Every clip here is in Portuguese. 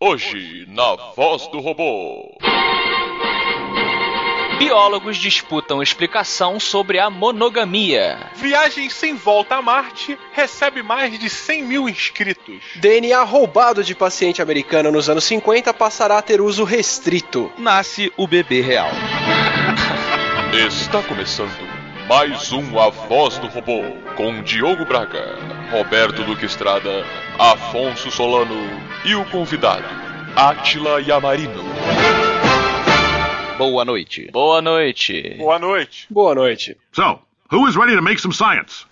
Hoje, na Voz do Robô. Biólogos disputam explicação sobre a monogamia. Viagem sem volta a Marte recebe mais de 100 mil inscritos. DNA roubado de paciente americano nos anos 50 passará a ter uso restrito. Nasce o bebê real. Está começando mais um A Voz do Robô com Diogo Braga, Roberto Duque Estrada, Afonso Solano e o convidado, Átila Yamarino. Boa noite. Boa noite. Boa noite. Boa noite. So, who is ready to make some science?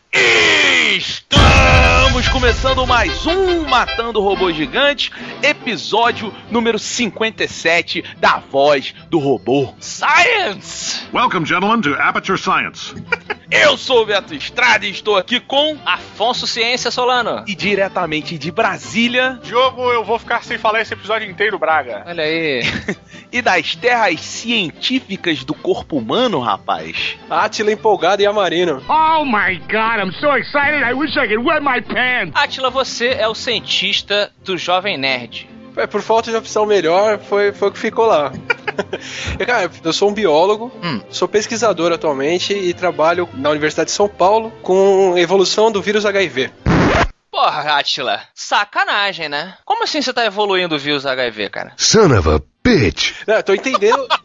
Estamos começando mais um Matando Robô Gigante, episódio número 57 da Voz do Robô. Science! Welcome, gentlemen, to Aperture Science. Eu sou o Beto Estrada e estou aqui com Afonso Ciência Solano. e diretamente de Brasília Diogo, eu vou ficar sem falar esse episódio inteiro, Braga. Olha aí. e das terras científicas do corpo humano, rapaz. Átila empolgado e amarino. Oh my god, I'm so excited I wish I could wet my pants! Átila, você é o cientista do Jovem Nerd. É, por falta de opção melhor, foi, foi o que ficou lá. Cara, eu sou um biólogo, Hum. sou pesquisador atualmente e trabalho na Universidade de São Paulo com evolução do vírus HIV. Porra, Átila, sacanagem, né? Como assim você tá evoluindo o vírus HIV, cara? Son of a bitch. Não, eu tô entendendo.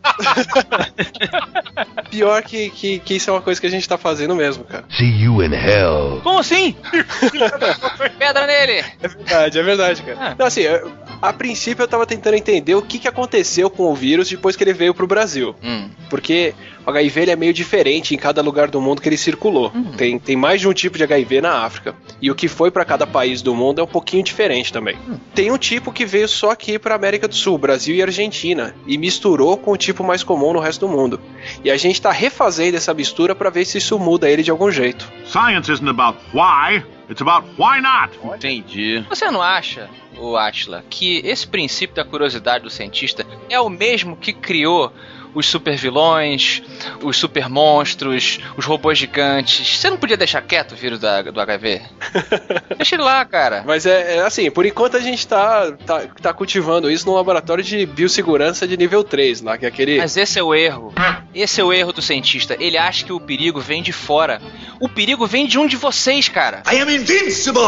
Pior que, que, que isso é uma coisa que a gente tá fazendo mesmo, cara. See you in hell. Como assim? Pedra nele! É verdade, é verdade, cara. Não, assim, eu- a princípio eu tava tentando entender o que, que aconteceu com o vírus depois que ele veio pro Brasil. Hum. Porque o HIV ele é meio diferente em cada lugar do mundo que ele circulou. Tem, tem mais de um tipo de HIV na África. E o que foi pra cada país do mundo é um pouquinho diferente também. Tem um tipo que veio só aqui pra América do Sul, Brasil e Argentina, e misturou com o tipo mais comum no resto do mundo. E a gente tá refazendo essa mistura pra ver se isso muda ele de algum jeito. Science isn't about why, it's about why not. Entendi. Você não acha, o Átila, que esse princípio da curiosidade do cientista é o mesmo que criou os supervilões, os supermonstros, os robôs gigantes? Você não podia deixar quieto o vírus da- do HIV? Deixa ele lá, cara. Mas é, é assim, por enquanto a gente tá, tá, tá cultivando isso num laboratório de biossegurança de nível 3, lá, que é aquele. Mas esse é o erro. Esse é o erro do cientista. Ele acha que o perigo vem de fora. O perigo vem de um de vocês, cara. I am invincible.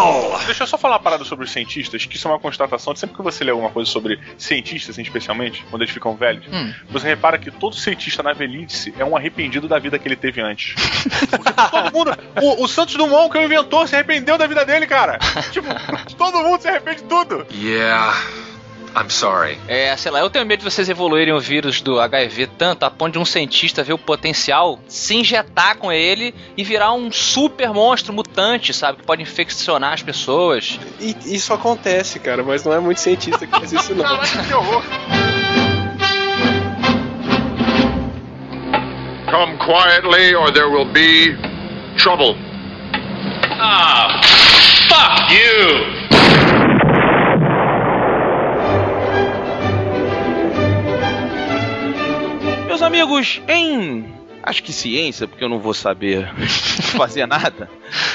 Deixa eu só falar uma parada sobre os cientistas, que isso é uma constatação de sempre que você lê alguma coisa sobre cientistas, assim, especialmente, quando eles ficam velhos, Hum. você repara que todo cientista na velhice é um arrependido da vida que ele teve antes. Porque todo mundo. O, o Santos Dumont, que é o inventor, se arrependeu da vida dele, cara. Tipo, todo mundo se arrepende de tudo. Yeah. I'm sorry. É, sei lá, eu tenho medo de vocês evoluírem o vírus do HIV tanto a ponto de um cientista ver o potencial, se injetar com ele e virar um super monstro mutante, sabe? Que pode infeccionar as pessoas. E isso acontece, cara, mas não é muito cientista que faz isso, não. Caraca, que horror. Come quietly, or there will be trouble. Ah, fuck you! Meus amigos, em. Acho que ciência, porque eu não vou saber fazer nada.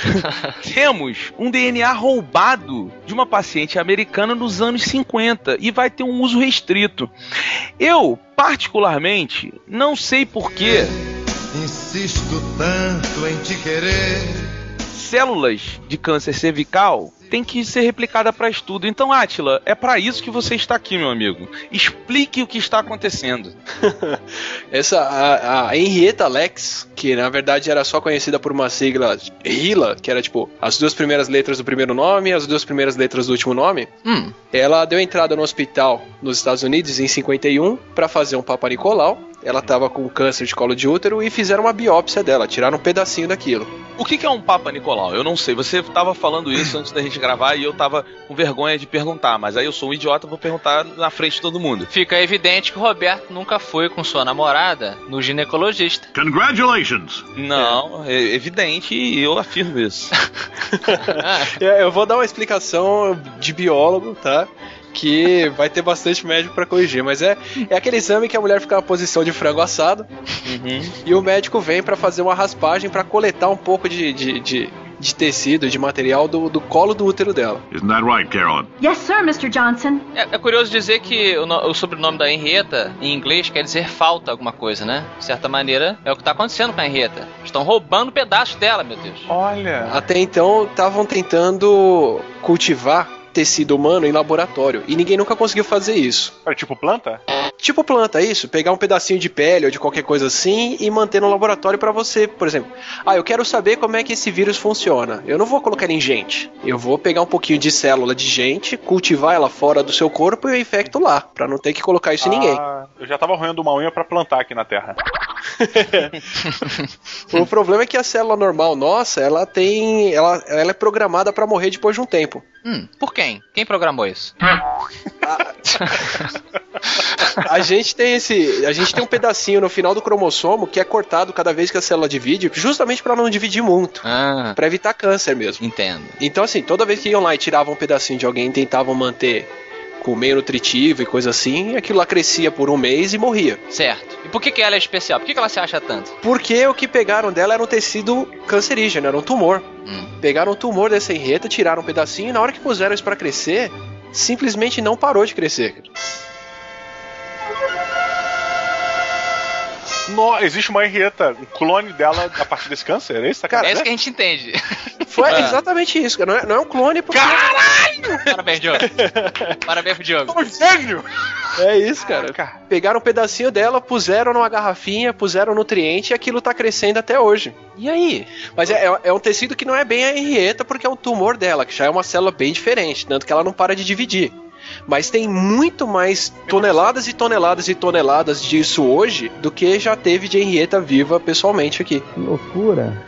Temos um DNA roubado de uma paciente americana nos anos 50 e vai ter um uso restrito. Eu, particularmente, não sei porquê. Insisto tanto em te querer. Células de câncer cervical têm que ser replicada para estudo. Então, Átila, é para isso que você está aqui, meu amigo. Explique o que está acontecendo. Essa, a, a Henrietta Lex, que na verdade era só conhecida por uma sigla RILA, que era tipo as duas primeiras letras do primeiro nome e as duas primeiras letras do último nome, Hum, ela deu entrada no hospital nos Estados Unidos em 51 para fazer um Papa Nicolau. Ela tava com câncer de colo de útero e fizeram uma biópsia dela, tiraram um pedacinho daquilo. O que, que é um Papa Nicolau? Eu não sei. Você estava falando isso antes da gente gravar e eu tava com vergonha de perguntar, mas aí eu sou um idiota, vou perguntar na frente de todo mundo. fica evidente que o Roberto nunca foi com sua namorada no ginecologista. Congratulations. Não, é evidente e eu afirmo isso. Eu vou dar uma explicação de biólogo, tá? Que vai ter bastante médico pra corrigir, mas é, é aquele exame que a mulher fica na posição de frango assado Uhum. e o médico vem pra fazer uma raspagem pra coletar um pouco de, de, de, de tecido, de material do, do colo do útero dela. Isn't that right, Carolyn? Yes, sir, Mr. Johnson. É, é curioso dizer que o, no- o sobrenome da Henrietta, em inglês, quer dizer falta alguma coisa, né? De certa maneira, é o que tá acontecendo com a Henrietta. Estão roubando pedaços dela, meu Deus. Olha. Até então estavam tentando cultivar tecido humano em laboratório e ninguém nunca conseguiu fazer isso. Era tipo planta? Tipo planta, isso, pegar um pedacinho de pele ou de qualquer coisa assim e manter no laboratório pra você, por exemplo. Ah, eu quero saber como é que esse vírus funciona. Eu não vou colocar ele em gente. Eu vou pegar um pouquinho de célula de gente, cultivar ela fora do seu corpo e eu infecto lá, Pra não ter que colocar isso em ninguém. Ah, eu já tava roendo uma unha pra plantar aqui na Terra. O problema é que a célula normal nossa, ela tem, ela, ela é programada pra morrer depois de um tempo. Hum, por quem? Quem programou isso? A gente tem esse, a gente tem um pedacinho no final do cromossomo que é cortado cada vez que a célula divide, justamente pra não dividir muito, Ah, Pra evitar câncer mesmo. entendo. Então assim, toda vez que iam lá e tiravam um pedacinho de alguém e tentavam manter com meio nutritivo e coisa assim, aquilo lá crescia por um mês e morria. Certo. E por que, que ela é especial? Por que, que ela se acha tanto? Porque o que pegaram dela era um tecido cancerígeno, era um tumor. Hum. Pegaram o tumor dessa enreta, tiraram um pedacinho e na hora que puseram isso pra crescer, simplesmente não parou de crescer. No, existe uma Henrietta, um clone dela a partir desse câncer? É isso? Tá É querendo isso que a gente entende. Foi Ah. exatamente isso, cara. Não é, não é um clone porque. Parabéns, Diogo. Parabéns pro Diogo. Um gênio! É isso, cara. Pegaram um pedacinho dela, puseram numa garrafinha, puseram nutriente e aquilo tá crescendo até hoje. E aí? Mas é, é- é um tecido que não é bem a Henrietta, porque é o tumor dela, que já é uma célula bem diferente, tanto que ela não para de dividir. Mas tem muito mais toneladas e toneladas e toneladas disso hoje do que já teve de Henrietta viva pessoalmente aqui.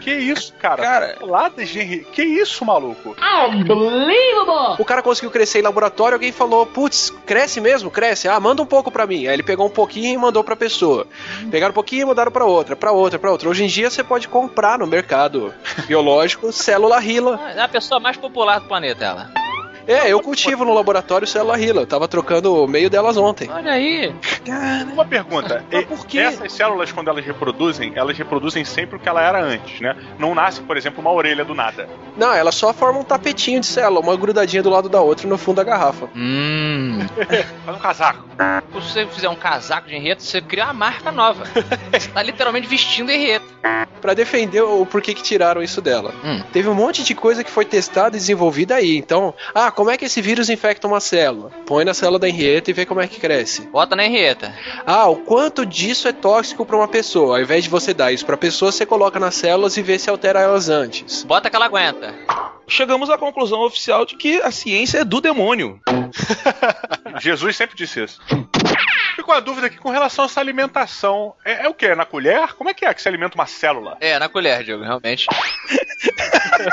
Que isso, cara? Cara- Ladas de Henrietta. Que isso, maluco? Unbelievable! O cara conseguiu crescer em laboratório, alguém falou, putz, cresce mesmo? Cresce? Ah, manda um pouco pra mim. Aí ele pegou um pouquinho e mandou pra pessoa. Pegaram um pouquinho e mandaram pra outra, pra outra, pra outra. Hoje em dia você pode comprar no mercado biológico célula Hila. Ah, É a pessoa mais popular do planeta, ela. É, eu cultivo no laboratório célula Hila. Eu tava trocando o meio delas ontem. Olha aí. Uma pergunta. Mas E- por quê? Essas células, quando elas reproduzem, elas reproduzem sempre o que ela era antes, né? Não nasce, por exemplo, uma orelha do nada. Não, ela só forma um tapetinho de célula, uma grudadinha do lado da outra no fundo da garrafa. Hum. Faz um casaco. Se você fizer um casaco de enredo, você cria uma marca nova. Você tá literalmente vestindo enredo. Pra defender o porquê que tiraram isso dela. Hum. Teve um monte de coisa que foi testada e desenvolvida aí. Então, ah, como é que esse vírus infecta uma célula? Põe na célula da Henrietta e vê como é que cresce. Bota na enreta. Ah, o quanto disso é tóxico pra uma pessoa? Ao invés de você dar isso pra pessoa, você coloca nas células e vê se altera elas antes. Bota que ela aguenta. Chegamos à conclusão oficial de que a ciência é do demônio. Jesus sempre disse isso. Fico com a dúvida aqui com relação a essa alimentação. É, é o que? É na colher? Como é que é que se alimenta uma célula? É, na colher, Diogo, realmente.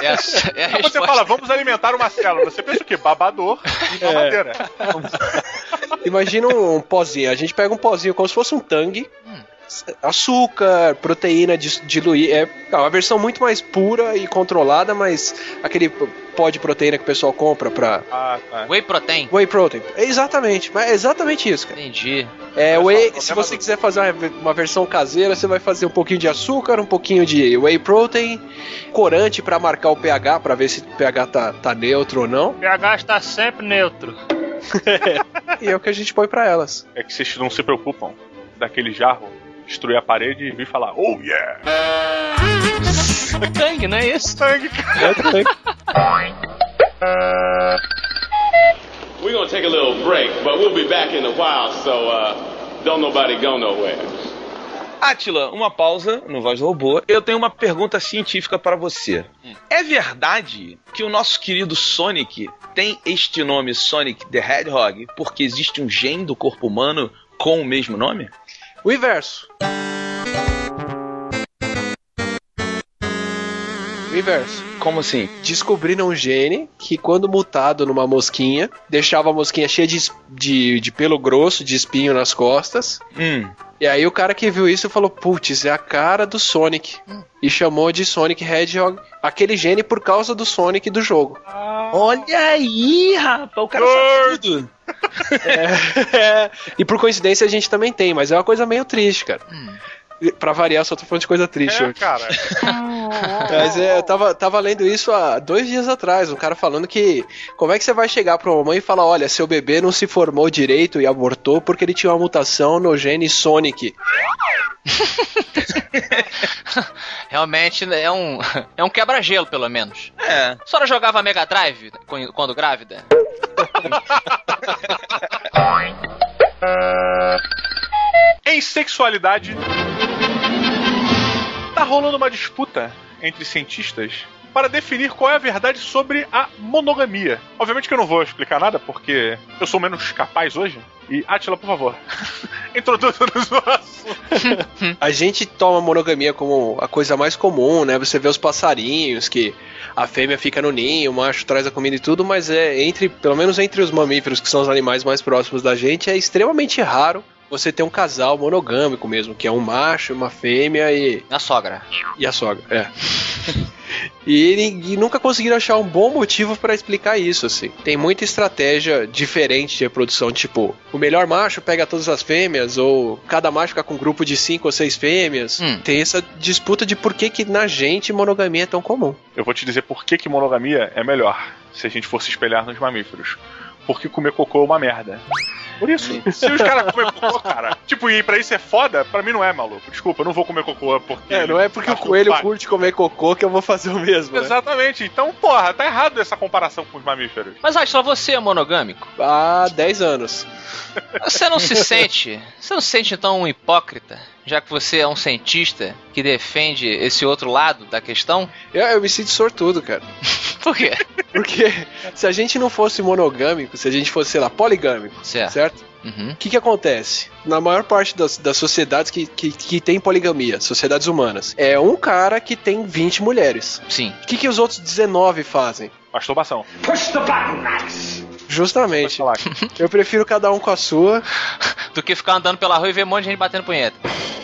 É a, é a Quando você fala, vamos alimentar uma célula, você pensa o quê? Babador e mamadeira. Imagina um, um pozinho. A gente pega um pozinho como se fosse um tangue. Açúcar, proteína diluir. É uma versão muito mais pura e controlada, mas aquele pó de proteína que o pessoal compra pra. Ah, tá. Whey protein. Whey protein. É exatamente, mas é exatamente isso, cara. Entendi. É, whey, se você do- quiser fazer uma, uma versão caseira, você vai fazer um pouquinho de açúcar, um pouquinho de whey protein, corante pra marcar o pH, pra ver se o pH tá, tá neutro ou não. O pH está sempre neutro. E é o que a gente põe pra elas. É que vocês não se preocupam daquele jarro destruir a parede e vir falar, oh yeah! Tangue, não é isso? Sangue, cara. We're gonna take a little break, but we'll be back in a while, so uh, don't nobody go nowhere. Atila, uma pausa no Voz do Robô. Eu tenho uma pergunta científica para você. É verdade que o nosso querido Sonic tem este nome Sonic the Hedgehog porque existe um gene do corpo humano com o mesmo nome? O inverso. O inverso. Como assim? Descobriram um gene que, quando mutado numa mosquinha, deixava a mosquinha cheia de, de, de pelo grosso, de espinho nas costas. Hum. E aí o cara que viu isso falou: Putz, é a cara do Sonic. E chamou de Sonic Hedgehog aquele gene por causa do Sonic do jogo. Olha aí, rapaz, o cara sabe tudo. É, e por coincidência a gente também tem, mas é uma coisa meio triste, cara. E Pra variar, só tô falando de coisa triste É, hoje. cara. Mas é, eu tava, tava lendo isso há dois dias atrás, um cara falando que como é que você vai chegar pra uma mãe e falar, olha, seu bebê não se formou direito e abortou porque ele tinha uma mutação no gene Sonic. Realmente é um, é um quebra-gelo, pelo menos. É. A senhora jogava Mega Drive quando quando grávida? Em sexualidade, tá rolando uma disputa entre cientistas para definir qual é a verdade sobre a monogamia. Obviamente que eu não vou explicar nada, porque eu sou menos capaz hoje. E, Atila, por favor, introduza-nos no assunto. A gente toma monogamia como a coisa mais comum, né? Você vê os passarinhos que a fêmea fica no ninho, o macho traz a comida e tudo, mas é entre, pelo menos entre os mamíferos, que são os animais mais próximos da gente, é extremamente raro você ter um casal monogâmico mesmo, que é um macho, uma fêmea e. A sogra. E a sogra, é. E, e nunca conseguiram achar um bom motivo para explicar isso, assim. Tem muita estratégia diferente de reprodução, tipo, o melhor macho pega todas as fêmeas, ou cada macho fica com um grupo de cinco ou seis fêmeas. Hum. Tem essa disputa de por que, que na gente monogamia é tão comum. Eu vou te dizer por que, que monogamia é melhor, se a gente for se espelhar nos mamíferos. Porque comer cocô é uma merda. Por isso. Se os caras comem cocô, cara. Tipo, e pra isso é foda, pra mim não é, maluco. Desculpa, eu não vou comer cocô porque. É, não é porque o coelho curte comer cocô que eu vou fazer o mesmo. né? Exatamente. Então, porra, tá errado essa comparação com os mamíferos. Mas Atila, você é monogâmico? Há 10 anos. Você não se sente. Você não se sente então um hipócrita? Já que você é um cientista que defende esse outro lado da questão? Eu, eu me sinto sortudo, cara. Por quê? Porque se a gente não fosse monogâmico, se a gente fosse, sei lá, poligâmico, Certo. certo? Uhum. O que, que acontece? Na maior parte das, das sociedades que, que, que tem poligamia, sociedades humanas, é um cara que tem 20 mulheres. Sim. O que, que os outros 19 fazem? Masturbação. Push the button, Max. Justamente. Eu prefiro cada um com a sua. Do que ficar andando pela rua e ver um monte de gente batendo punheta.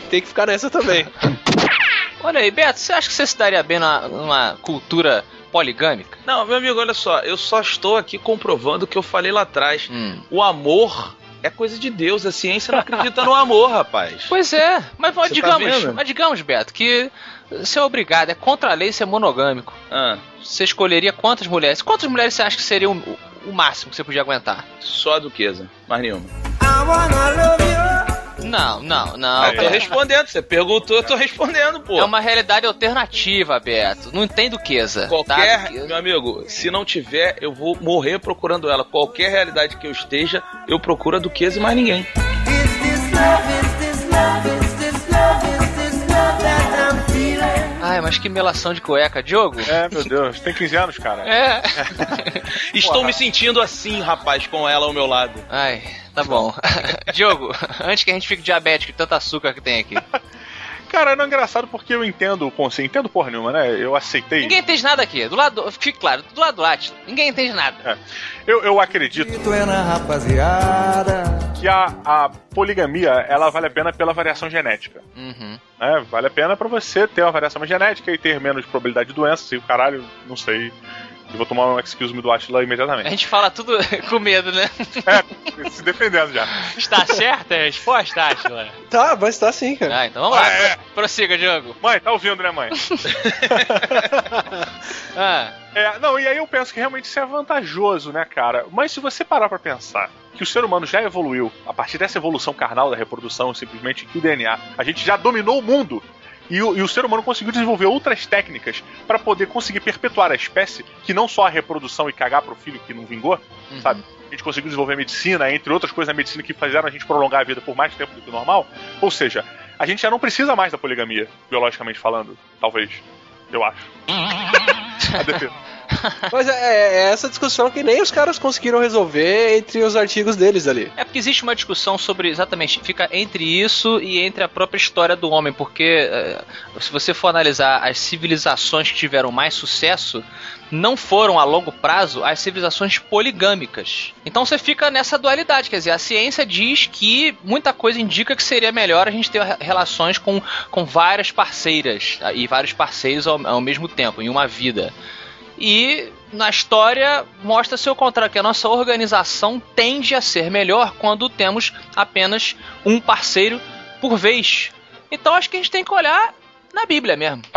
Tem que ficar nessa também. Olha aí, Beto, você acha que você se daria bem numa, numa cultura poligâmica? Não, meu amigo, olha só, eu só estou aqui comprovando o que eu falei lá atrás. Hum. O amor é coisa de Deus, a ciência não acredita no amor, rapaz. Pois é, mas, mas tá digamos, vendo? mas digamos, Beto, que você é obrigado, é contra a lei ser monogâmico. Ah, Você escolheria quantas mulheres? Quantas mulheres você acha que seria o, máximo que você podia aguentar? só a duquesa, mais nenhuma. Não, não, não. Ah, eu tô respondendo, você perguntou, eu tô respondendo, pô. É uma realidade alternativa, Beto. Não tem duquesa. Qualquer, tá? meu amigo, se não tiver, eu vou morrer procurando ela. Qualquer realidade que eu esteja, eu procuro a duquesa e mais ninguém. Ai, mas que melação de cueca, Diogo? É, meu Deus, tem 15 anos, cara. É. Estou Porra. me sentindo assim, rapaz, com ela ao meu lado. Ai, tá bom. Diogo, antes que a gente fique diabético de tanto açúcar que tem aqui. Cara, não é engraçado porque eu entendo o conceito. Entendo porra nenhuma, né? Eu aceitei. Ninguém entende nada aqui. Do lado, fique claro, do lado do ninguém entende nada. É. Eu, eu acredito que a, a poligamia ela vale a pena pela variação genética. Uhum. né? Vale a pena pra você ter uma variação mais genética e ter menos probabilidade de doenças e o caralho, não sei. Eu vou tomar um excuse me do Atila A imediatamente. gente fala tudo com medo, né? É, se defendendo já. Está certa a resposta, Atila? Tá, mas tá sim, cara. Ah, então vamos lá. Ah, é. Prossiga, Diogo. Mãe, tá ouvindo, né, mãe? Ah, É, não, e aí eu penso que realmente isso é vantajoso, né, cara? Mas se você parar pra pensar que o ser humano já evoluiu, a partir dessa evolução carnal da reprodução, simplesmente que o DNA, a gente já dominou o mundo. E o, e o ser humano conseguiu desenvolver outras técnicas pra poder conseguir perpetuar a espécie, que não só a reprodução e cagar pro filho que não vingou, Uhum. sabe? A gente conseguiu desenvolver medicina, entre outras coisas na medicina que fizeram a gente prolongar a vida por mais tempo do que o normal. Ou seja, a gente já não precisa mais da poligamia, biologicamente falando, talvez. Eu acho. A defesa. Mas é, é essa discussão que nem os caras conseguiram resolver entre os artigos deles ali. É porque existe uma discussão sobre exatamente, fica entre isso e entre a própria história do homem, porque eh, se você for analisar as civilizações que tiveram mais sucesso, não foram a longo prazo as civilizações poligâmicas. Então você fica nessa dualidade, quer dizer, a ciência diz que muita coisa indica que seria melhor a gente ter re- relações com, com várias parceiras e vários parceiros ao, ao mesmo tempo, em uma vida. E na história mostra-se o contrário, que a nossa organização tende a ser melhor quando temos apenas um parceiro por vez. Então acho que a gente tem que olhar Na Bíblia mesmo.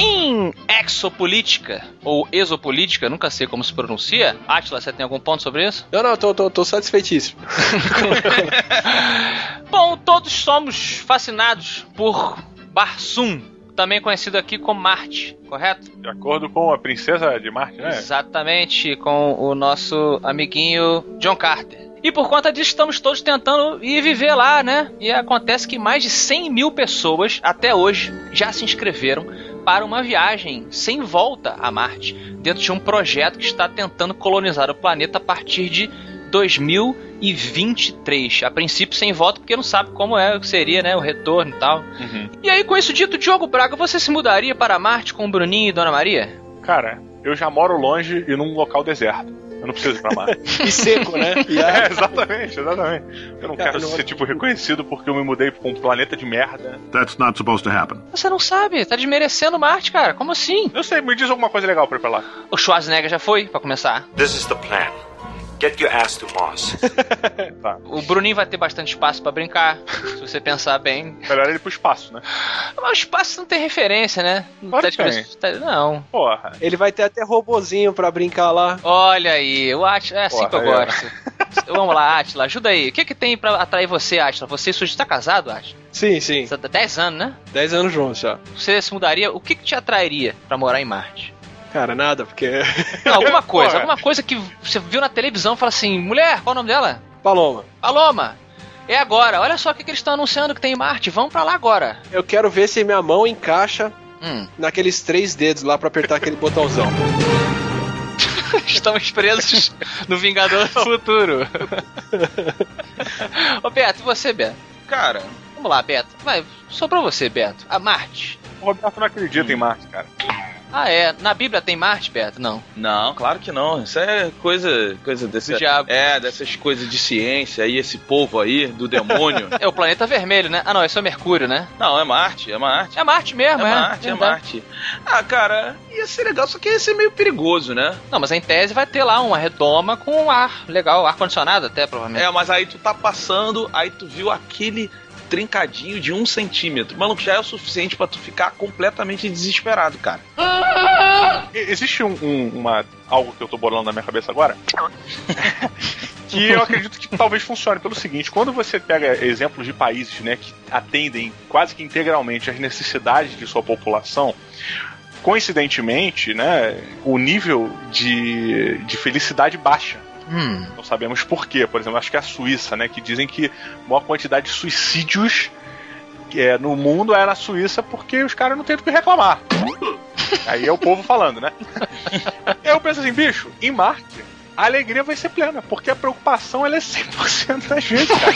Em exopolítica, ou exopolítica, nunca sei como se pronuncia. Atila, você tem algum ponto sobre isso? Não, não, tô, tô, tô satisfeitíssimo. Bom, todos somos fascinados por Barsum, também conhecido aqui como Marte, correto? De acordo com a princesa de Marte, né? Exatamente, com o nosso amiguinho John Carter. E por conta disso, estamos todos tentando ir viver lá, né? E acontece que mais de 100 mil pessoas, até hoje, já se inscreveram para uma viagem sem volta a Marte, dentro de um projeto que está tentando colonizar o planeta a partir de 2023. A princípio sem volta, porque não sabe como é, seria, né, o retorno e tal. Uhum. E aí, com isso dito, Diogo Braga, você se mudaria para Marte com o Bruninho e Dona Maria? Cara, eu já moro longe e num local deserto. Eu não preciso ir pra Marte. e seco, né? É, exatamente, exatamente. Eu não Cara, quero não- ser, tipo, reconhecido porque eu me mudei pra um planeta de merda. That's not supposed to happen. Você não sabe, tá desmerecendo Marte, cara. Como assim? Eu sei, me diz alguma coisa legal pra ir pra lá. O Schwarzenegger já foi, pra começar. This is the plan. Get your ass to Mars. Tá. O Bruninho vai ter bastante espaço pra brincar, se você pensar bem. Melhor ele ir pro espaço, né? Mas o espaço não tem referência, né? Não Claro tá tá- Não. Porra. Ele vai ter até robozinho pra brincar lá. Olha aí, o Atila, é assim Porra, que eu ó. gosto. Vamos lá, Atila, ajuda aí. O que que tem pra atrair você, Atila? Você e tá casado, Atila? Sim, sim. Você tá 10 anos, né? 10 anos juntos já. Você se mudaria, o que que te atrairia pra morar em Marte? Cara, nada, porque. Não, alguma coisa, alguma coisa que você viu na televisão e fala assim, mulher, qual o nome dela? Paloma, Paloma, é agora, olha só o que, que eles estão anunciando que tem em Marte, vamos pra lá agora. eu quero ver se minha mão encaixa Hum, naqueles três dedos lá pra apertar aquele botãozão. estamos presos no Vingador do Futuro. Ô Beto, e você, Beto? Cara, Vamos lá, Beto. Vai, só pra você, Beto. A Marte. O Roberto não acredita em Marte, cara. Ah, é. Na Bíblia tem Marte, Beto? Não. não, claro que não. Isso é coisa, coisa desse Do diabo. É, dessas coisas de ciência aí, esse povo aí do demônio. É o planeta vermelho, né? Ah, não, esse é o Mercúrio, né? não, é Marte, é Marte. É Marte mesmo, É é. Marte, é Verdade. Marte. Ah, cara, ia ser legal, só que ia ser meio perigoso, né? Não, mas em tese vai ter lá uma redoma com ar legal, ar-condicionado até, provavelmente. É, mas aí tu tá passando, aí tu viu aquele trincadinho de um centímetro. Maluco, já é o suficiente pra tu ficar completamente desesperado, cara. Existe um, um- uma, algo que eu tô bolando na minha cabeça agora. que eu acredito que talvez funcione pelo seguinte: quando você pega exemplos de países né, que atendem quase que integralmente às necessidades de sua população, coincidentemente, né, o nível de, de felicidade baixa. Hum. Não sabemos por quê. Por exemplo, acho que é a Suíça, né? Que dizem que a maior quantidade de suicídios é, no mundo é na Suíça porque os caras não têm do que reclamar. Aí é o povo falando, né? Eu penso assim, bicho, em Marte, a alegria vai ser plena, porque a preocupação ela é 100% da gente, cara.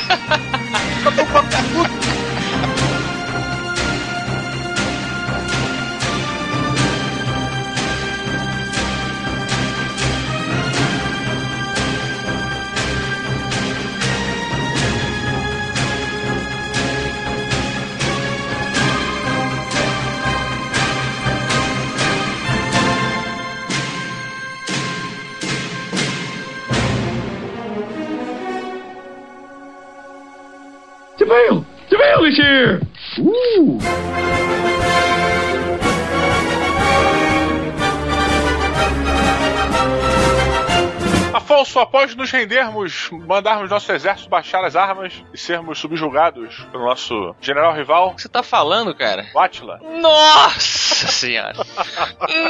Tá preocupado com tudo. DeVille! DeVille is here! Ooh! Afonso, após nos rendermos, mandarmos nosso exército baixar as armas e sermos subjugados pelo nosso general rival, O que você tá falando, cara? o Nossa senhora!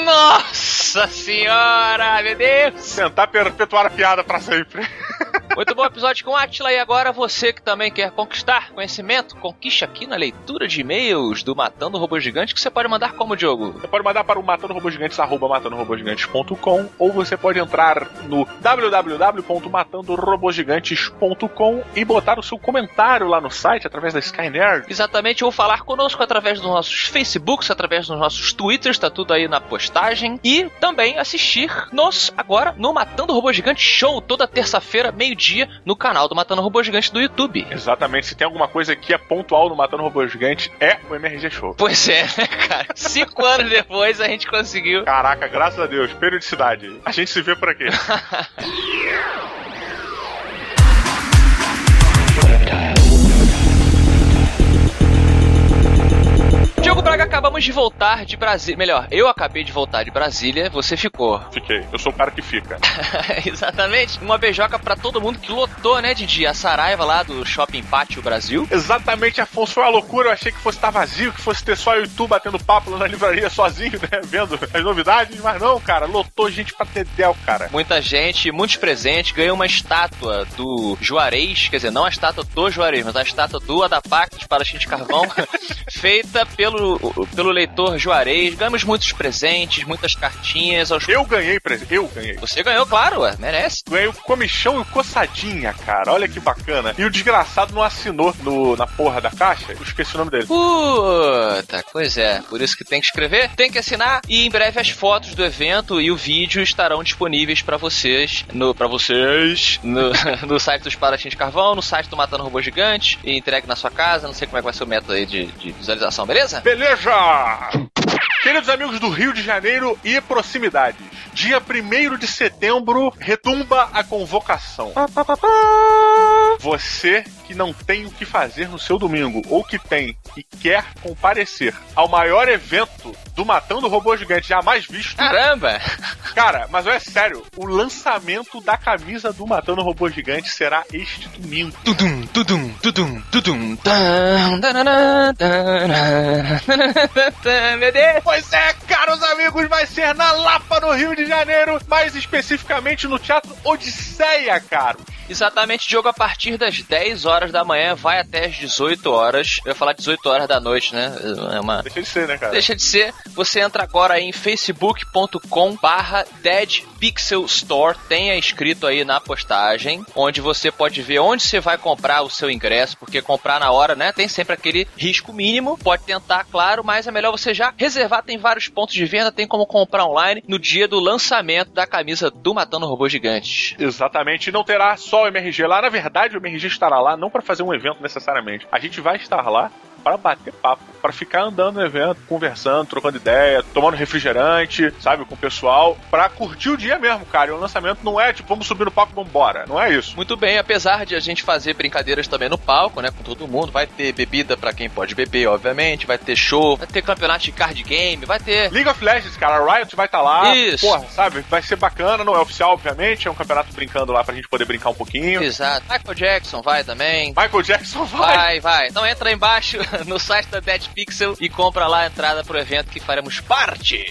Nossa senhora, meu Deus! tentar perpetuar a piada pra sempre. Muito bom episódio com Atila e agora você que também quer conquistar conhecimento, conquiste aqui na leitura de e-mails do Matando Robô Gigante que você pode mandar como, Diogo? Você pode mandar para o matandorobogigantes, arroba matandorobogigantes.com ou você pode entrar no www.matandorobogigantes.com e botar o seu comentário lá no site através da Skynerd. Exatamente, ou falar conosco através dos nossos Facebooks, através dos nossos Twitters, tá tudo aí na postagem. E também assistir nos agora no Matando Robô Gigante Show, toda terça-feira, meio-dia dia no canal do Matando Robô Gigante do YouTube. Exatamente. Se tem alguma coisa que é pontual no Matando Robô Gigante, é o MRG Show. Pois é, né, cara? Cinco anos depois a gente conseguiu. Caraca, graças a Deus. Periodicidade. A gente se vê por aqui. Diogo Braga, acabamos de voltar de Brasília. Melhor, eu acabei de voltar de Brasília, você ficou. Fiquei. Eu sou o cara que fica. Exatamente. Uma beijoca pra todo mundo que lotou, né, Didi? A Saraiva lá do Shopping Pátio Brasil. Exatamente, Afonso. Foi uma loucura. Eu achei que fosse estar vazio, que fosse ter só eu e tu batendo papo lá na livraria sozinho, né? Vendo as novidades. Mas não, cara. Lotou gente pra Tedel, cara. Muita gente, muitos presentes. Ganhou uma estátua do Juarez. Quer dizer, não a estátua do Juarez, mas a estátua do Adapac de Parachim de Carvão. feita pelo, pelo leitor Juarez. Ganhamos muitos presentes, muitas cartinhas. Aos... Eu ganhei presente. Eu ganhei. Você ganhou, claro, ué. Merece. Ganhei o comichão e o coçadinha, cara. Olha que bacana. E o desgraçado não assinou no, na porra da caixa. Eu esqueci o nome dele. Puta, pois é. Por isso que tem que escrever, tem que assinar. E em breve as fotos do evento e o vídeo estarão disponíveis para vocês. No, pra vocês. No, no site dos Paratins de Carvão, no site do Matando Robô Gigante. E entregue na sua casa. Não sei como é que vai ser o método aí de, de visualização, beleza? Beleza! Queridos amigos do Rio de Janeiro e proximidades, dia 1 de setembro retumba a convocação. Você que não tem o que fazer no seu domingo, ou que tem e quer comparecer ao maior evento do Matando Robô Gigante jamais visto. Caramba! Cara, mas é sério, o lançamento da camisa do Matando Robô Gigante será este domingo. Tudum, tudum, tudum, tudum. Meu Deus! Pois é, caros amigos, vai ser na Lapa, no Rio de Janeiro, mais especificamente no Teatro Odisseia, caro. Exatamente, jogo a partir das 10 horas da manhã, vai até as 18 horas. Eu ia falar 18 horas da noite, né? É uma... Deixa de ser, né, cara? Deixa de ser. Você entra agora em facebook.com barra Pixel Store. Tenha escrito aí na postagem, onde você pode ver onde você vai comprar o seu ingresso, porque comprar na hora, né? Tem sempre aquele risco mínimo. Pode tentar, claro, mas é melhor você já reservar. Tem vários pontos de venda, tem como comprar online no dia do lançamento da camisa do Matando Robô Gigantes. Exatamente. Não terá só o MRG lá. Na verdade, o MRG estará lá não para fazer um evento necessariamente. A gente vai estar lá para bater papo, para ficar andando no evento, conversando, trocando ideia, tomando refrigerante, sabe, com o pessoal, para curtir o dia mesmo, cara. E o lançamento não é tipo, vamos subir no palco e vambora. Não é isso. Muito bem, apesar de a gente fazer brincadeiras também no palco, né, com todo mundo, vai ter bebida para quem pode beber, obviamente, vai ter show, vai ter campeonato de card game, vai ter. League of Legends, cara, a Riot vai estar tá lá. Isso. Porra, sabe, vai ser bacana, não é oficial, obviamente, é um campeonato brincando lá pra gente poder brincar um pouquinho. Exato. Michael Jackson vai também. Michael Jackson vai. Vai, vai. Então entra aí embaixo no site da Dead Pixel e compra lá a entrada pro evento que faremos parte.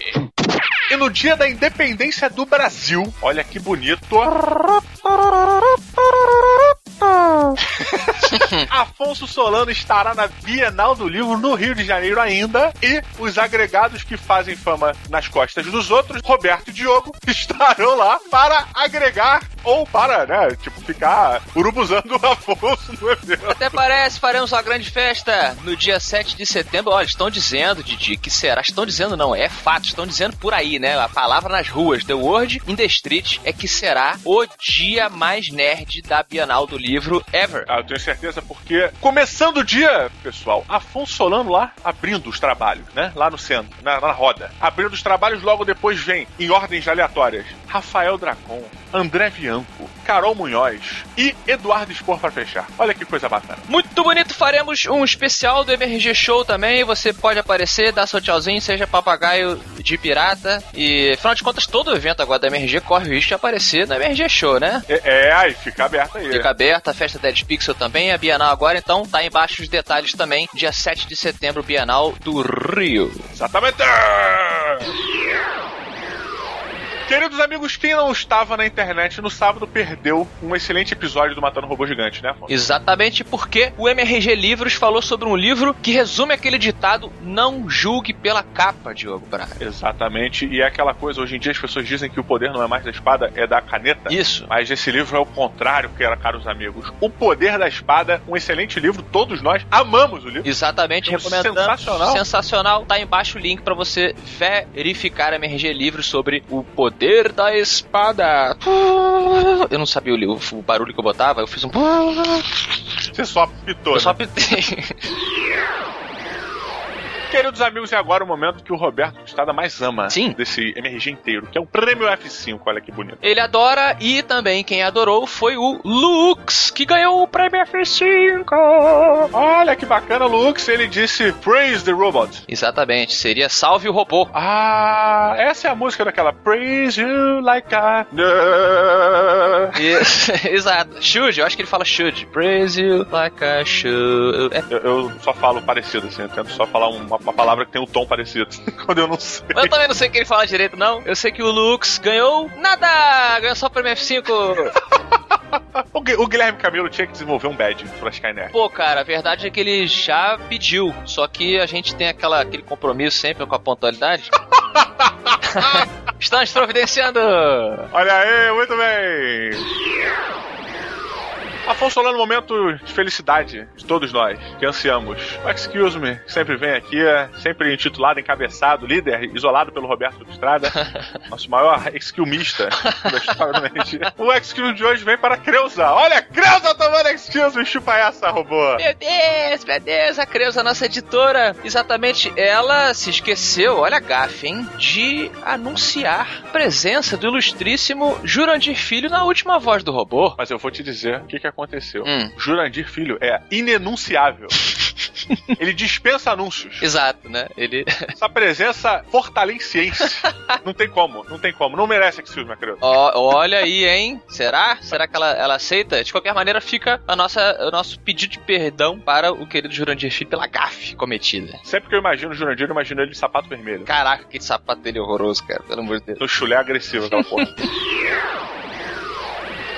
E no dia da independência do Brasil, olha que bonito. Afonso Solano estará na Bienal do Livro no Rio de Janeiro ainda. E os agregados que fazem fama nas costas dos outros, Roberto e Diogo, estarão lá para agregar ou para, né, tipo, ficar urubuzando o Afonso no evento. Até parece, faremos uma grande festa no dia 7 de setembro. Olha, estão dizendo, Didi, que será. Estão dizendo, não, é fato, estão dizendo por aí, né? A palavra nas ruas, The Word in the Street, é que será o dia mais nerd da Bienal do Livro ever. Ah, eu tenho certeza, porque começando o dia, pessoal, Afonso Solano lá abrindo os trabalhos, né? Lá no centro, na, na roda. Abrindo os trabalhos, logo depois vem, em ordens aleatórias, Rafael Dracon, André Bianco, Carol Munhoz e Eduardo Spor para fechar. Olha que coisa bacana. Muito bonito, faremos um especial do MRG Show também. Você pode aparecer, dar seu tchauzinho, seja papagaio de pirata. E afinal de contas, todo evento agora da MRG corre o risco de aparecer no MRG Show, né? É, é aí fica aberto aí. Fica aberta, a festa Dead Pixel também, a Bienal agora, então tá embaixo os detalhes também. Dia 7 de setembro, Bienal do Rio. Exatamente! Queridos amigos, quem não estava na internet no sábado perdeu um excelente episódio do Matando Robô Gigante, né, Afonso? Exatamente porque o MRG Livros falou sobre um livro que resume aquele ditado: não julgue pela capa, Diogo Braga. Exatamente, e é aquela coisa, hoje em dia as pessoas dizem que o poder não é mais da espada, é da caneta. Isso. Mas esse livro é o contrário, que era, caros amigos. O Poder da Espada, um excelente livro, todos nós amamos o livro. Exatamente, um recomendando. sensacional. Sensacional. Tá embaixo o link para você verificar MRG Livros sobre o poder poder da espada. Eu não sabia o, o barulho que eu botava, eu fiz um. Você só pitou. Eu né? só pitei. Queridos amigos, é agora o momento que o Roberto Estrada mais ama Sim. desse MRG inteiro, que é o Prêmio F5. Olha que bonito. Ele adora e também quem adorou foi o Lux, que ganhou o prêmio F5. Olha que bacana, Lux. Ele disse Praise the Robot. Exatamente, seria Salve o Robô. Ah, essa é a música daquela Praise You Like a. E- Exato. Should, eu acho que ele fala should. Praise you like I should. É, Eu, eu só falo parecido, assim. Eu tento só falar uma, uma palavra que tem um tom parecido. Quando eu não sei. Eu também não sei o que ele fala direito, não. Eu sei que o Lux ganhou nada! Ganhou só o prêmio F5. O, Gui- o Guilherme Camilo tinha que desenvolver um badge pra Skynet. Pô, cara, a verdade é que ele já pediu. Só que a gente tem aquela, aquele compromisso sempre com a pontualidade. Estamos providenciando! Olha aí, muito bem! Afonso Solano, momento de felicidade de todos nós, que ansiamos. O Excuse Me sempre vem aqui, é sempre intitulado, encabeçado, líder, isolado pelo Roberto Estrada, nosso maior excumista da história do MRG. O Excuse de hoje vem para a Creuza. Olha, Creuza tomando Excuse Me, chupa essa, robô. Meu Deus, meu Deus, a Creuza, nossa editora, exatamente, ela se esqueceu, olha a gafe, hein, de anunciar a presença do ilustríssimo Jurandir Filho na última voz do robô. Mas eu vou te dizer o que, que aconteceu. Hum. Jurandir Filho é inenunciável. Ele dispensa anúncios. Exato, né? Ele. Essa presença fortaleciense. Não tem como, não tem como. Não merece Excuse Me, Creuza. Ó, olha aí, hein? Será? Será que ela, ela aceita? De qualquer maneira, fica a nossa, o nosso pedido de perdão para o querido Jurandir Filho pela gafe cometida. Sempre que eu imagino o Jurandir, eu imagino ele de sapato vermelho. Caraca, que sapato dele horroroso, cara. Pelo amor de Deus. No chulé agressivo, aquela porra.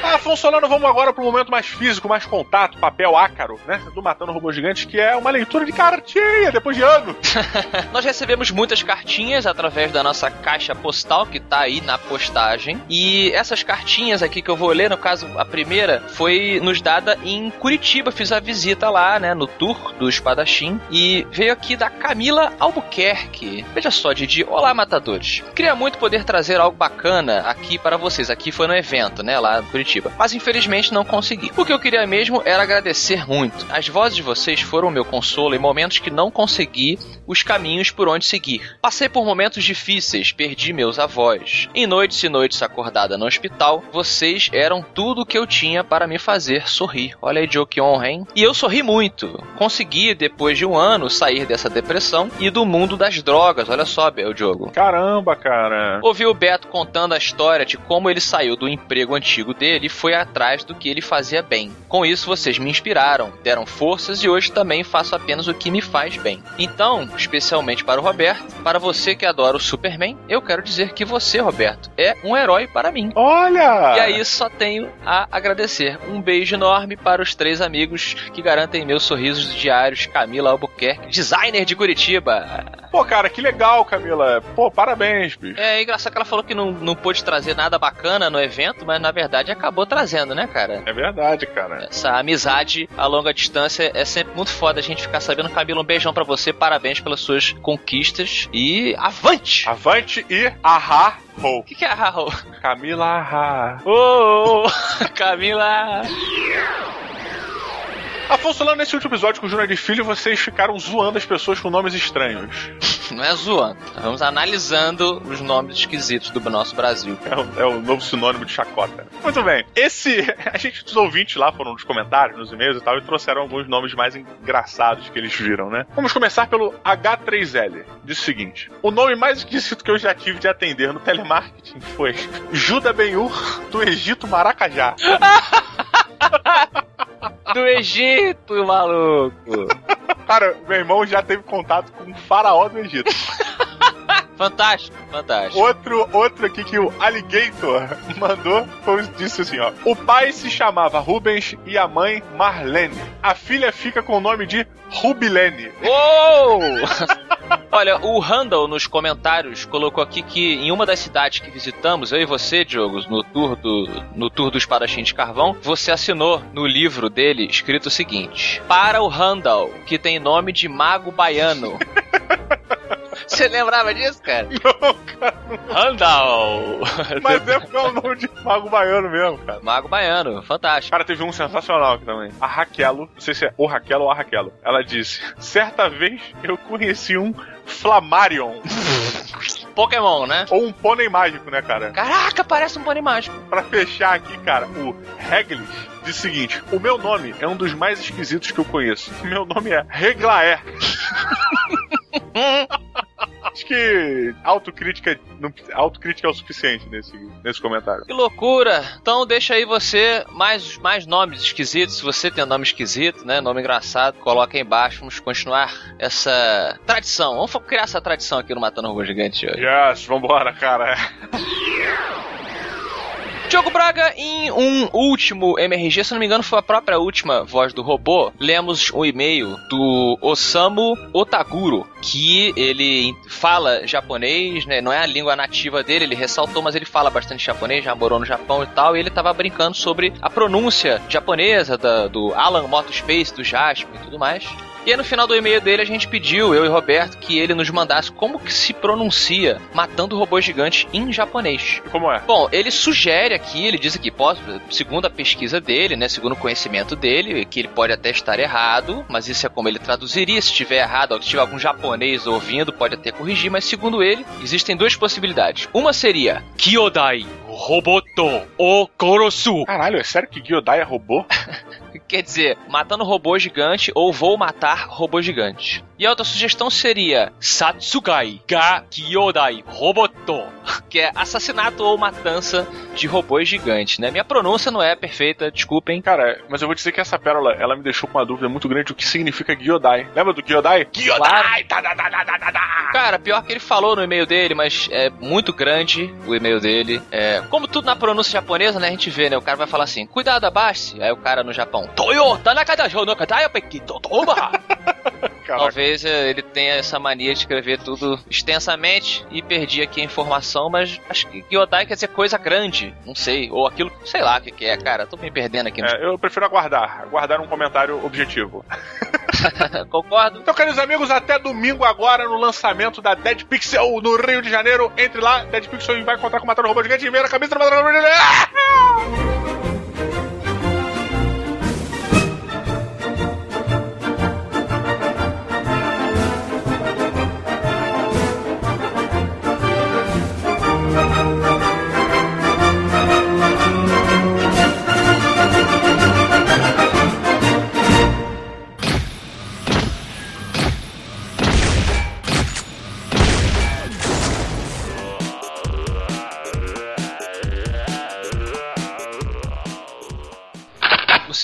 Ah, Solano, vamos agora pro momento mais físico, mais contato, papel ácaro, né? Do Matando Robô Gigante, que é uma leitura de cartinha depois de anos. Nós recebemos muitas cartinhas através da nossa caixa postal que tá aí na postagem. E essas cartinhas aqui que eu vou ler, no caso, a primeira foi nos dada em Curitiba. Fiz a visita lá, né, no tour do Espadachim. E veio aqui da Camila Albuquerque. Veja só, Didi. Olá, matadores. Queria muito poder trazer algo bacana aqui para vocês. Aqui foi no evento, né, lá no Curitiba. Mas infelizmente não consegui. O que eu queria mesmo era agradecer muito. As vozes de vocês foram o meu consolo em momentos que não consegui os caminhos por onde seguir. Passei por momentos difíceis, perdi meus avós. Em noites e noites acordada no hospital, vocês eram tudo o que eu tinha para me fazer sorrir. Olha aí, Joe, que honra, hein? E eu sorri muito. Consegui, depois de um ano, sair dessa depressão e do mundo das drogas. Olha só, Bel Diogo. Caramba, cara. Ouvi o Beto contando a história de como ele saiu do emprego antigo dele e foi atrás do que ele fazia bem. Com isso, vocês me inspiraram, deram forças e hoje também faço apenas o que me faz bem. Então, especialmente para o Roberto, para você que adora o Superman, eu quero dizer que você, Roberto, é um herói para mim. Olha! E aí só tenho a agradecer. Um beijo enorme para os três amigos que garantem meus sorrisos diários, Camila Albuquerque, designer de Curitiba. Pô, cara, que legal, Camila. Pô, parabéns, bicho. É engraçado que ela falou que não, não pôde trazer nada bacana no evento, mas na verdade acabou trazendo, né, cara? É verdade, cara. Essa amizade a longa distância é sempre muito foda a gente ficar sabendo. Camila, um beijão pra você, parabéns pelas suas conquistas e avante! Avante e ahá ho. O que, que é ho? Camila ahá. Ô, ô, ô, Camila! Afonso Solano, nesse último episódio com o Júnior de Filho, vocês ficaram zoando as pessoas com nomes estranhos. Não é zoando, vamos analisando os nomes esquisitos do nosso Brasil. É o, é o novo sinônimo de chacota. Muito bem. Esse. A gente, os ouvintes lá foram nos comentários, nos e-mails e tal, e trouxeram alguns nomes mais engraçados que eles viram, né? Vamos começar pelo H3L. Diz o seguinte: O nome mais esquisito que eu já tive de atender no telemarketing foi Juda Benhur, do Egito Maracajá. Do Egito, maluco! Cara, meu irmão já teve contato com o faraó do Egito. Fantástico, fantástico. Outro, outro aqui que o Alligator mandou foi, disse assim, ó. O pai se chamava Rubens e a mãe Marlene. A filha fica com o nome de Rubilene. Uou! Olha, o Randall nos comentários colocou aqui que em uma das cidades que visitamos, eu e você, Diogo, no tour do, no tour do Espadachim de Carvão, você assinou no livro dele escrito o seguinte: Para o Randall, que tem nome de mago baiano. Você lembrava disso, cara? Não, cara. Randall. Mas é porque é o nome de mago baiano mesmo, cara. Mago baiano, fantástico. Cara, teve um sensacional aqui também. A Raquelo, não sei se é o Raquelo ou a Raquelo, ela disse: Certa vez eu conheci um Flamarion. Pokémon, né? Ou um pônei mágico, né, cara? Caraca, parece um pônei mágico. Pra fechar aqui, cara, o Reglis diz o seguinte: O meu nome é um dos mais esquisitos que eu conheço. Meu nome é Reglaé. Acho que autocrítica, não, autocrítica é o suficiente nesse, nesse comentário. Que loucura! Então deixa aí você mais, mais nomes esquisitos. Se você tem um nome esquisito, né? Nome engraçado, coloca aí embaixo. Vamos continuar essa tradição. Vamos criar essa tradição aqui no Matando Robô Gigante hoje. Yes, vambora, cara. Diogo Braga, em um último MRG, se não me engano, foi a própria última voz do robô. Lemos um e-mail do Osamu Otaguro, que ele fala japonês, né? Não é a língua nativa dele, ele ressaltou, mas ele fala bastante japonês, já morou no Japão e tal. E ele tava brincando sobre a pronúncia japonesa da, do Alan Motospace, do Jasper e tudo mais. E aí no final do e-mail dele a gente pediu, eu e Roberto, que ele nos mandasse como que se pronuncia matando robôs gigantes em japonês. E como é? Bom, ele sugere aqui, ele diz aqui, segundo a pesquisa dele, né, segundo o conhecimento dele, que ele pode até estar errado, mas isso é como ele traduziria, se estiver errado, ou se tiver algum japonês ouvindo, pode até corrigir, mas segundo ele, existem duas possibilidades. Uma seria Kyodai Roboto O Korosu. Caralho, é sério que Gyodai é robô? Quer dizer, matando robô gigante ou vou matar robô gigante. E a outra sugestão seria Satsugai ga Kyodai Roboto, que é assassinato ou matança de robôs gigantes, né? Minha pronúncia não é perfeita, desculpem. Cara, mas eu vou dizer que essa pérola, ela me deixou com uma dúvida muito grande do que significa Gyodai. Lembra do Gyodai? Gyodai! Tá, tá, tá, tá. Cara, pior que ele falou no e-mail dele, mas é muito grande o e-mail dele. É, como tudo na pronúncia japonesa, né? A gente vê, né? O cara vai falar assim, cuidado abaixo. Aí o cara no Japão, Toyota nakadajo no katai pekito toma. Talvez eh, ele tenha essa mania de escrever tudo extensamente e perdi aqui a informação, mas acho que Gyodai quer dizer coisa grande, não sei, ou aquilo, sei lá o que, que é, cara, tô me perdendo aqui. É, eu prefiro aguardar, aguardar um comentário objetivo. Concordo. Então, queridos amigos, até domingo agora no lançamento da Dead Pixel no Rio de Janeiro. Entre lá, Dead Pixel vai encontrar com o Matando Robô Gigante e meia na cabeça do Matando Robô Gigante.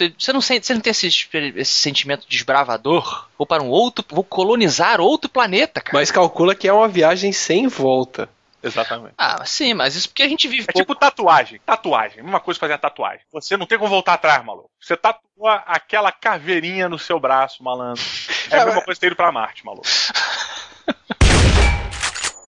Você, você, não sente, você não tem esse, esse sentimento desbravador? Vou para um outro. Vou colonizar outro planeta, cara. Mas calcula que é uma viagem sem volta. Exatamente. Ah, sim, mas isso porque a gente vive É pouco. tipo tatuagem. Tatuagem. Uma coisa fazer a tatuagem. Você não tem como voltar atrás, maluco. Você tatua aquela caveirinha no seu braço, malandro. É a mesma coisa ter ido pra Marte, maluco.